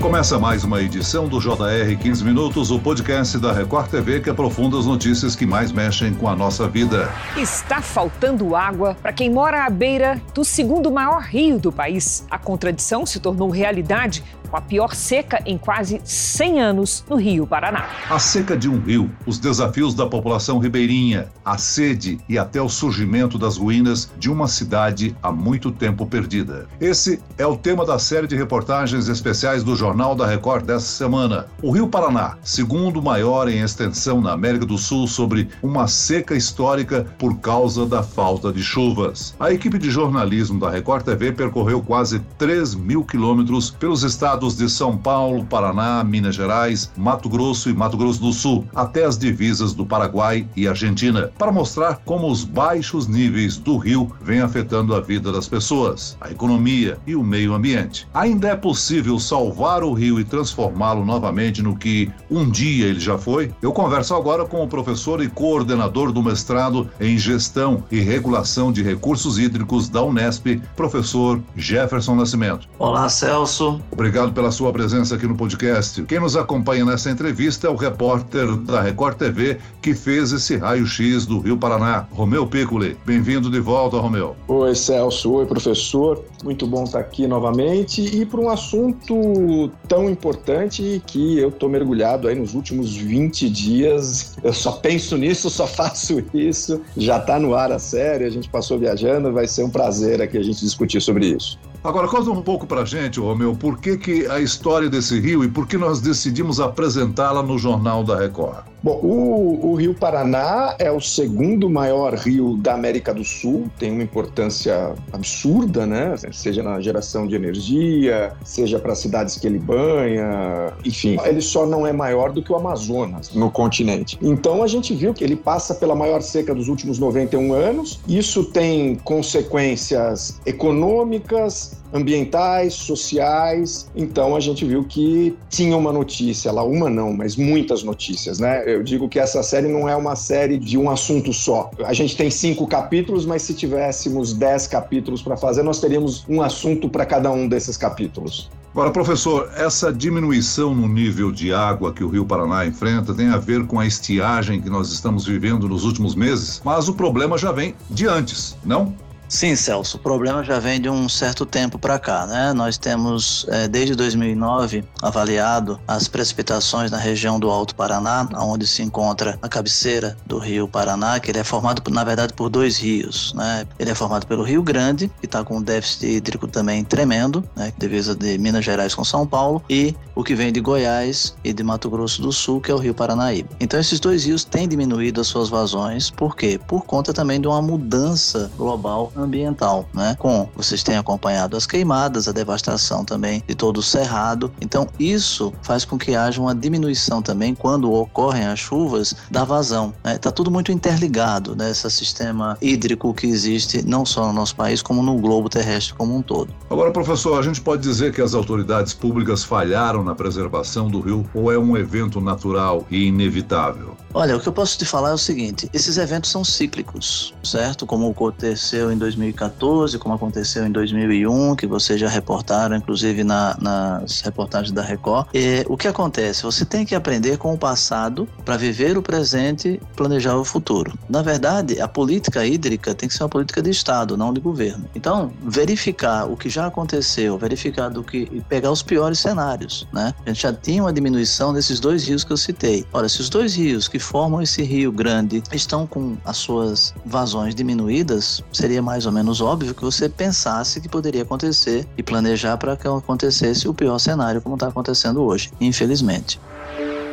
Começa mais uma edição do JR 15 Minutos, o podcast da Record TV que aprofunda as notícias que mais mexem com a nossa vida. Está faltando água para quem mora à beira do segundo maior rio do país. A contradição se tornou realidade com a pior seca em quase 100 anos no Rio Paraná. A seca de um rio, os desafios da população ribeirinha, a sede e até o surgimento das ruínas de uma cidade há muito tempo perdida. Esse é o tema da série de reportagens especiais do Jornal da Record dessa semana. O Rio Paraná, segundo maior em extensão na América do Sul, sobre uma seca histórica por causa da falta de chuvas. A equipe de jornalismo da Record TV percorreu quase 3 mil quilômetros pelos estados estados de São Paulo, Paraná, Minas Gerais, Mato Grosso e Mato Grosso do Sul, até as divisas do Paraguai e Argentina, para mostrar como os baixos níveis do rio vêm afetando a vida das pessoas, a economia e o meio ambiente. Ainda é possível salvar o rio e transformá-lo novamente no que um dia ele já foi? Eu converso agora com o professor e coordenador do mestrado em Gestão e Regulação de Recursos Hídricos da Unesp, professor Jefferson Nascimento. Olá, Celso. Obrigado pela sua presença aqui no podcast. Quem nos acompanha nessa entrevista é o repórter da Record TV que fez esse raio-x do Rio Paraná, Romeu Piccoli. Bem-vindo de volta, Romeu. Oi, Celso. Oi, professor. Muito bom estar aqui novamente e para um assunto tão importante que eu estou mergulhado aí nos últimos 20 dias. Eu só penso nisso, só faço isso. Já está no ar a série, a gente passou viajando, vai ser um prazer aqui a gente discutir sobre isso. Agora, conta um pouco pra gente, Romeu, por que, que a história desse rio e por que nós decidimos apresentá-la no Jornal da Record? Bom, o, o, Rio Paraná é o segundo maior rio da América do Sul, tem uma importância absurda, né? Seja na geração de energia, seja para as cidades que ele banha, enfim. Ele só não é maior do que o Amazonas no continente. Então a gente viu que ele passa pela maior seca dos últimos 91 anos. Isso tem consequências econômicas, ambientais, sociais. Então a gente viu que tinha uma notícia lá, uma não, mas muitas notícias, né? Eu digo que essa série não é uma série de um assunto só. A gente tem cinco capítulos, mas se tivéssemos dez capítulos para fazer, nós teríamos um assunto para cada um desses capítulos. Agora, professor, essa diminuição no nível de água que o Rio Paraná enfrenta tem a ver com a estiagem que nós estamos vivendo nos últimos meses, mas o problema já vem de antes, não? Sim, Celso, o problema já vem de um certo tempo para cá, né? Nós temos, é, desde 2009, avaliado as precipitações na região do Alto Paraná, onde se encontra a cabeceira do Rio Paraná, que ele é formado, na verdade, por dois rios, né? Ele é formado pelo Rio Grande, que está com um déficit hídrico também tremendo, né? Divisa de Minas Gerais com São Paulo, e o que vem de Goiás e de Mato Grosso do Sul, que é o Rio Paranaíba. Então, esses dois rios têm diminuído as suas vazões, por quê? Por conta também de uma mudança global ambiental, né? Com vocês têm acompanhado as queimadas, a devastação também de todo o cerrado. Então isso faz com que haja uma diminuição também quando ocorrem as chuvas da vazão. Está né? Tudo muito interligado nesse né? sistema hídrico que existe não só no nosso país como no globo terrestre como um todo. Agora, professor, a gente pode dizer que as autoridades públicas falharam na preservação do rio ou é um evento natural e inevitável? Olha, o que eu posso te falar é o seguinte: esses eventos são cíclicos, certo? Como aconteceu em 2014, como aconteceu em 2001, que vocês já reportaram, inclusive na, nas reportagens da Record. E, o que acontece? Você tem que aprender com o passado para viver o presente, planejar o futuro. Na verdade, a política hídrica tem que ser uma política de Estado, não de governo. Então, verificar o que já aconteceu, verificar do que e pegar os piores cenários, né? A gente já tinha uma diminuição desses dois rios que eu citei. Olha, se os dois rios que formam esse rio grande estão com as suas vazões diminuídas, seria mais ou menos óbvio que você pensasse que poderia acontecer e planejar para que acontecesse o pior cenário como está acontecendo hoje, infelizmente.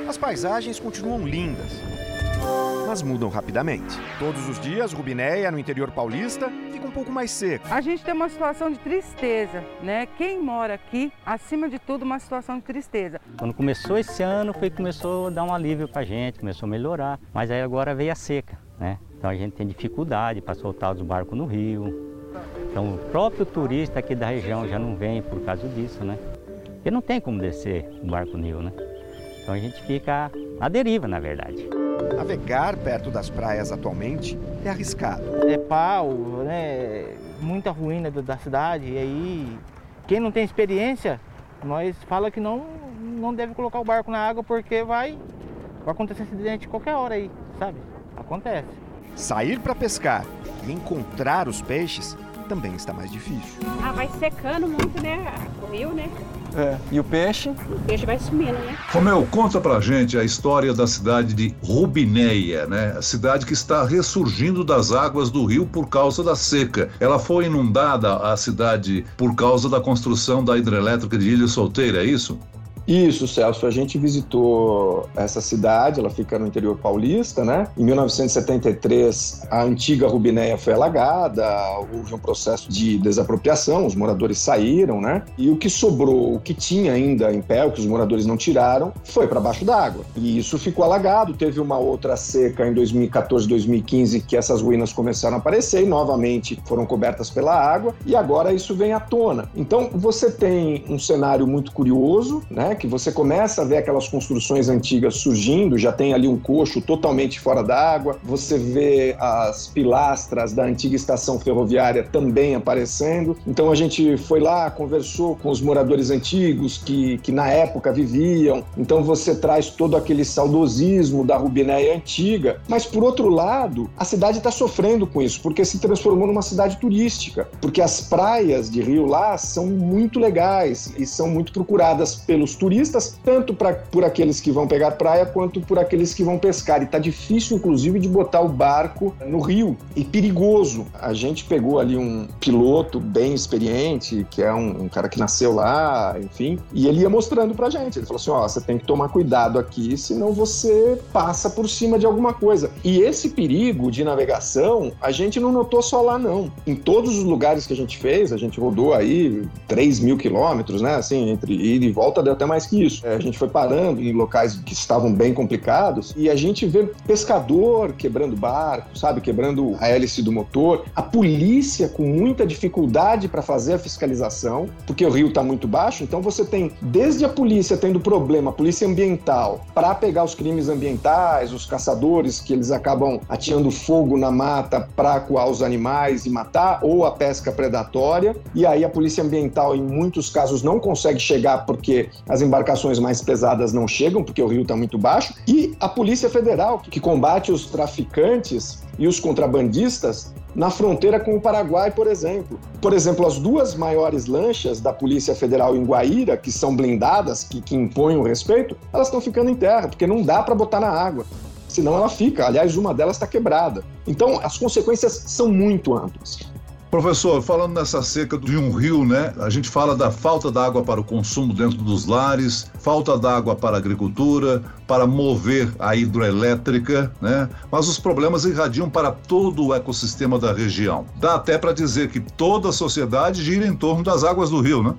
As paisagens continuam lindas, mas mudam rapidamente. Todos os dias, Rubinéia, no interior paulista, fica um pouco mais seco. A gente tem uma situação de tristeza, né? Quem mora aqui, acima de tudo, uma situação de tristeza. Quando começou esse ano, foi começou a dar um alívio para a gente, começou a melhorar, mas aí agora veio a seca, né? Então a gente tem dificuldade para soltar os barcos no rio. Então o próprio turista aqui da região já não vem por causa disso, né? Porque não tem como descer o barco no rio, né? Então a gente fica à deriva, na verdade. Navegar perto das praias atualmente é arriscado. É pau, né? Muita ruína da cidade. E aí, quem não tem experiência Nós fala que não, não deve colocar o barco na água porque vai, vai acontecer acidente qualquer hora aí, sabe? Acontece. Sair para pescar e encontrar os peixes também está mais difícil. Ah, vai secando muito, né? O rio, né? É. E o peixe? O peixe vai sumindo, né? Romeu, conta pra gente a história da cidade de Rubinéia, né? A cidade que está ressurgindo das águas do rio por causa da seca. Ela foi inundada, a cidade, por causa da construção da hidrelétrica de Ilha Solteira, é isso? Isso, Celso. A gente visitou essa cidade, ela fica no interior paulista, né? Em 1973, a antiga Rubinéia foi alagada, houve um processo de desapropriação, os moradores saíram, né? E o que sobrou, o que tinha ainda em pé, o que os moradores não tiraram, foi para baixo d'água. E isso ficou alagado. Teve uma outra seca em 2014, 2015, que essas ruínas começaram a aparecer e novamente foram cobertas pela água. E agora isso vem à tona. Então, você tem um cenário muito curioso, Que você começa a ver aquelas construções antigas surgindo, já tem ali um coxo totalmente fora d'água, você vê as pilastras da antiga estação ferroviária também aparecendo. Então a gente foi lá, conversou com os moradores antigos que, que na época viviam. Então você traz todo aquele saudosismo da Rubinéia antiga. Mas por outro lado, a cidade está sofrendo com isso, porque se transformou numa cidade turística. Porque as praias de Rio lá são muito legais e são muito procuradas pelos turistas turistas, tanto pra, por aqueles que vão pegar praia quanto por aqueles que vão pescar. E tá difícil, inclusive, de botar o barco no rio. E perigoso. A gente pegou ali um piloto bem experiente, que é um, um cara que nasceu lá, enfim, e ele ia mostrando pra gente. Ele falou assim: ó, oh, você tem que tomar cuidado aqui, senão você passa por cima de alguma coisa. E esse perigo de navegação, a gente não notou só lá, não. Em todos os lugares que a gente fez, a gente rodou aí 3 mil quilômetros, né? Assim, entre ida e volta deu até mais mais que isso. A gente foi parando em locais que estavam bem complicados e a gente vê pescador quebrando barco, sabe? Quebrando a hélice do motor. A polícia com muita dificuldade para fazer a fiscalização, porque o rio está muito baixo. Então você tem desde a polícia tendo problema, a polícia ambiental, para pegar os crimes ambientais, os caçadores que eles acabam atirando fogo na mata para coar os animais e matar, ou a pesca predatória. E aí a polícia ambiental, em muitos casos, não consegue chegar porque as embarcações mais pesadas não chegam, porque o rio está muito baixo, e a Polícia Federal, que combate os traficantes e os contrabandistas na fronteira com o Paraguai, por exemplo. Por exemplo, as duas maiores lanchas da Polícia Federal em Guaíra, que são blindadas, que, que impõem o respeito, elas estão ficando em terra, porque não dá para botar na água. Senão ela fica. Aliás, uma delas está quebrada. Então, as consequências são muito amplas. Professor, falando nessa seca de um rio, né? A gente fala da falta d'água para o consumo dentro dos lares, falta d'água para a agricultura, para mover a hidroelétrica, né? Mas os problemas irradiam para todo o ecossistema da região. Dá até para dizer que toda a sociedade gira em torno das águas do rio, né?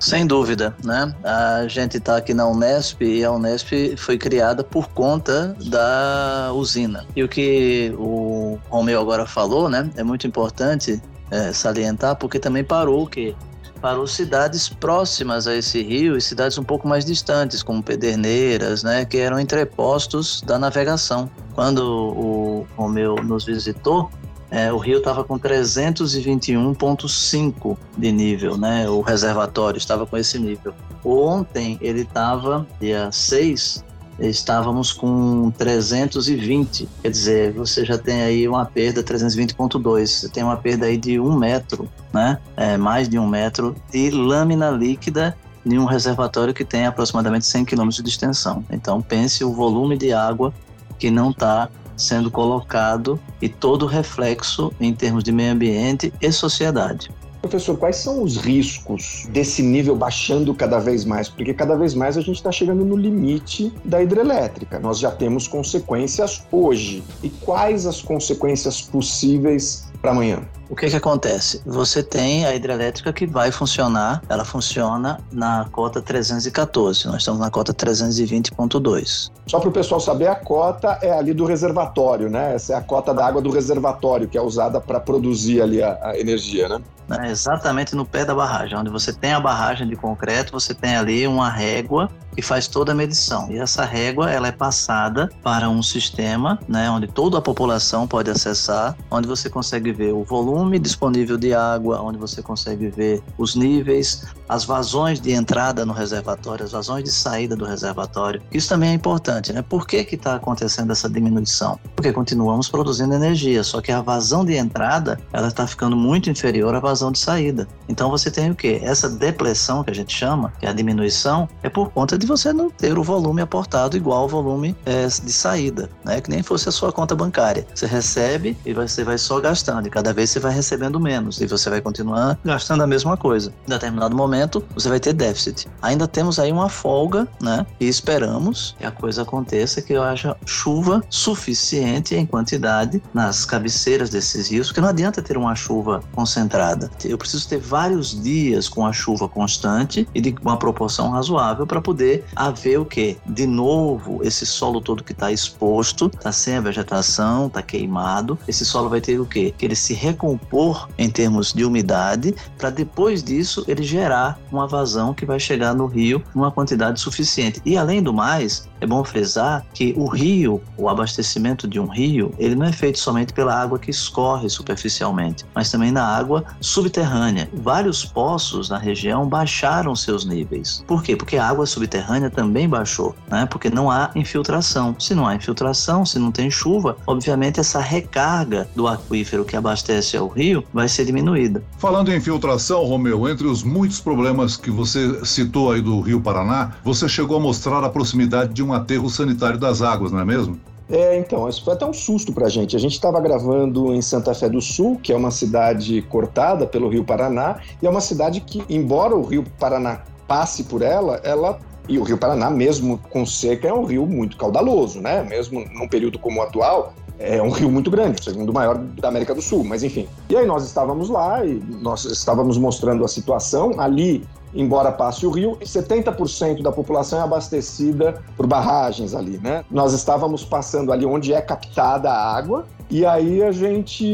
Sem dúvida, né? A gente está aqui na Unesp e a Unesp foi criada por conta da usina. E o que o Romeu agora falou, né, é muito importante é, salientar, porque também parou o quê? Parou cidades próximas a esse rio e cidades um pouco mais distantes, como Pederneiras, né, que eram entrepostos da navegação. Quando o Romeu nos visitou, é, o rio estava com 321,5 de nível, né? O reservatório estava com esse nível. Ontem ele estava, dia 6, estávamos com 320. Quer dizer, você já tem aí uma perda 320.2. Você tem uma perda aí de um metro, né? É, mais de um metro de lâmina líquida em um reservatório que tem aproximadamente 100 km de extensão. Então pense o volume de água que não está sendo colocado e todo o reflexo em termos de meio ambiente e sociedade. Professor, quais são os riscos desse nível baixando cada vez mais? Porque cada vez mais a gente está chegando no limite da hidrelétrica. Nós já temos consequências hoje. E quais as consequências possíveis para amanhã? O que, que acontece? Você tem a hidrelétrica que vai funcionar, ela funciona na cota 314, nós estamos na cota 320.2. Só para o pessoal saber, a cota é ali do reservatório, né? Essa é a cota da água do reservatório que é usada para produzir ali a, a energia, né? Né, exatamente no pé da barragem, onde você tem a barragem de concreto, você tem ali uma régua que faz toda a medição. E essa régua ela é passada para um sistema, né, onde toda a população pode acessar, onde você consegue ver o volume disponível de água, onde você consegue ver os níveis, as vazões de entrada no reservatório, as vazões de saída do reservatório. Isso também é importante, né? Por que está acontecendo essa diminuição? Porque continuamos produzindo energia, só que a vazão de entrada ela está ficando muito inferior à vazão de saída. Então você tem o que? Essa depressão que a gente chama, que é a diminuição, é por conta de você não ter o volume aportado igual ao volume é, de saída, né? Que nem fosse a sua conta bancária. Você recebe e você vai só gastando, e cada vez você vai recebendo menos, e você vai continuar gastando a mesma coisa. Em determinado momento, você vai ter déficit. Ainda temos aí uma folga, né? E esperamos que a coisa aconteça, que haja chuva suficiente em quantidade nas cabeceiras desses rios, porque não adianta ter uma chuva concentrada. Eu preciso ter vários dias com a chuva constante e de uma proporção razoável para poder haver o que? De novo, esse solo todo que está exposto, está sem a vegetação, está queimado. Esse solo vai ter o que? Que ele se recompor em termos de umidade, para depois disso ele gerar uma vazão que vai chegar no rio numa quantidade suficiente. E além do mais, é bom frisar que o rio, o abastecimento de um rio, ele não é feito somente pela água que escorre superficialmente, mas também na água subterrânea. Vários poços na região baixaram seus níveis. Por quê? Porque a água subterrânea também baixou, né? Porque não há infiltração. Se não há infiltração, se não tem chuva, obviamente essa recarga do aquífero que abastece ao rio vai ser diminuída. Falando em infiltração, Romeu, entre os muitos problemas que você citou aí do Rio Paraná, você chegou a mostrar a proximidade de um aterro sanitário das águas, não é mesmo? É, então, isso foi até um susto pra gente. A gente estava gravando em Santa Fé do Sul, que é uma cidade cortada pelo Rio Paraná, e é uma cidade que, embora o Rio Paraná passe por ela, ela e o Rio Paraná, mesmo com seca, é um rio muito caudaloso, né? Mesmo num período como o atual, é um rio muito grande, o segundo maior da América do Sul, mas enfim. E aí nós estávamos lá e nós estávamos mostrando a situação. Ali embora passe o rio, 70% da população é abastecida por barragens ali, né? Nós estávamos passando ali onde é captada a água, e aí a gente.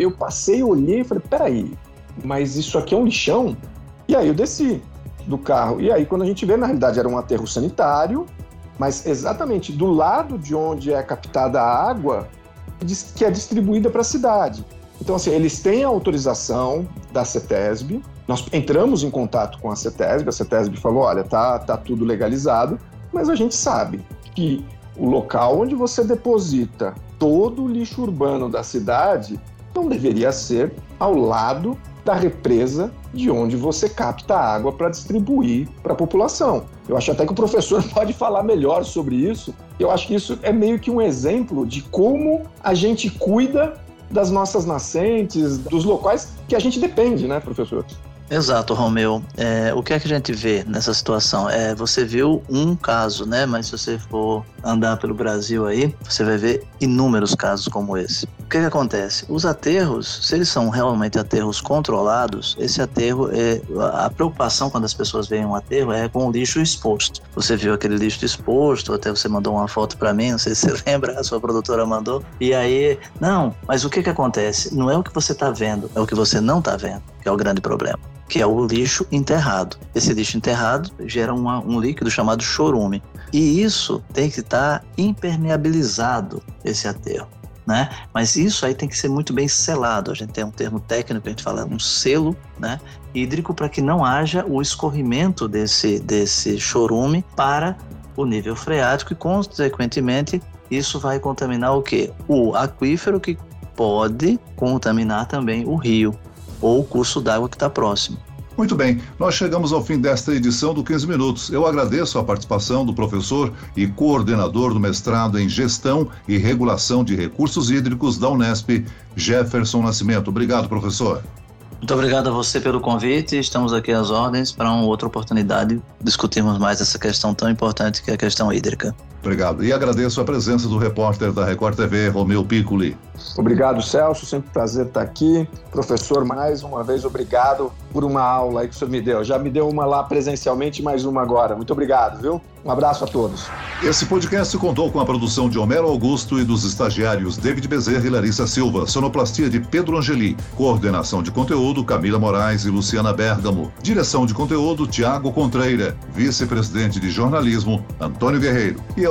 Eu passei, olhei e falei: peraí, mas isso aqui é um lixão? E aí eu desci do carro. E aí, quando a gente vê, na realidade era um aterro sanitário, mas exatamente do lado de onde é captada a água, que é distribuída para a cidade. Então, assim, eles têm a autorização da CETESB, nós entramos em contato com a CETESB, a CETESB falou, olha, tá, tá tudo legalizado, mas a gente sabe que o local onde você deposita todo o lixo urbano da cidade não deveria ser ao lado da represa de onde você capta água para distribuir para a população. Eu acho até que o professor pode falar melhor sobre isso. Eu acho que isso é meio que um exemplo de como a gente cuida das nossas nascentes, dos locais que a gente depende, né, professor? Exato, Romeu. É, o que é que a gente vê nessa situação? É, você viu um caso, né? Mas se você for andar pelo Brasil aí, você vai ver inúmeros casos como esse. O que, é que acontece? Os aterros, se eles são realmente aterros controlados, esse aterro é a preocupação quando as pessoas veem um aterro é com o lixo exposto. Você viu aquele lixo exposto, até você mandou uma foto para mim, não sei se você lembra, a sua produtora mandou. E aí, não, mas o que que acontece? Não é o que você está vendo, é o que você não está vendo, que é o grande problema que é o lixo enterrado. Esse lixo enterrado gera uma, um líquido chamado chorume. E isso tem que estar impermeabilizado, esse aterro. Né? Mas isso aí tem que ser muito bem selado. A gente tem um termo técnico, a gente fala um selo né, hídrico para que não haja o escorrimento desse, desse chorume para o nível freático e, consequentemente, isso vai contaminar o quê? O aquífero que pode contaminar também o rio ou o curso d'água que está próximo. Muito bem, nós chegamos ao fim desta edição do 15 Minutos. Eu agradeço a participação do professor e coordenador do mestrado em Gestão e Regulação de Recursos Hídricos da Unesp, Jefferson Nascimento. Obrigado, professor. Muito obrigado a você pelo convite. Estamos aqui às ordens para uma outra oportunidade discutirmos mais essa questão tão importante que é a questão hídrica. Obrigado. E agradeço a presença do repórter da Record TV, Romeu Piccoli. Obrigado, Celso. Sempre um prazer estar aqui. Professor, mais uma vez, obrigado por uma aula aí que o senhor me deu. Já me deu uma lá presencialmente, mais uma agora. Muito obrigado, viu? Um abraço a todos. Esse podcast contou com a produção de Homero Augusto e dos estagiários David Bezerra e Larissa Silva, sonoplastia de Pedro Angeli, coordenação de conteúdo Camila Moraes e Luciana Bergamo, direção de conteúdo Tiago Contreira, vice-presidente de jornalismo Antônio Guerreiro. E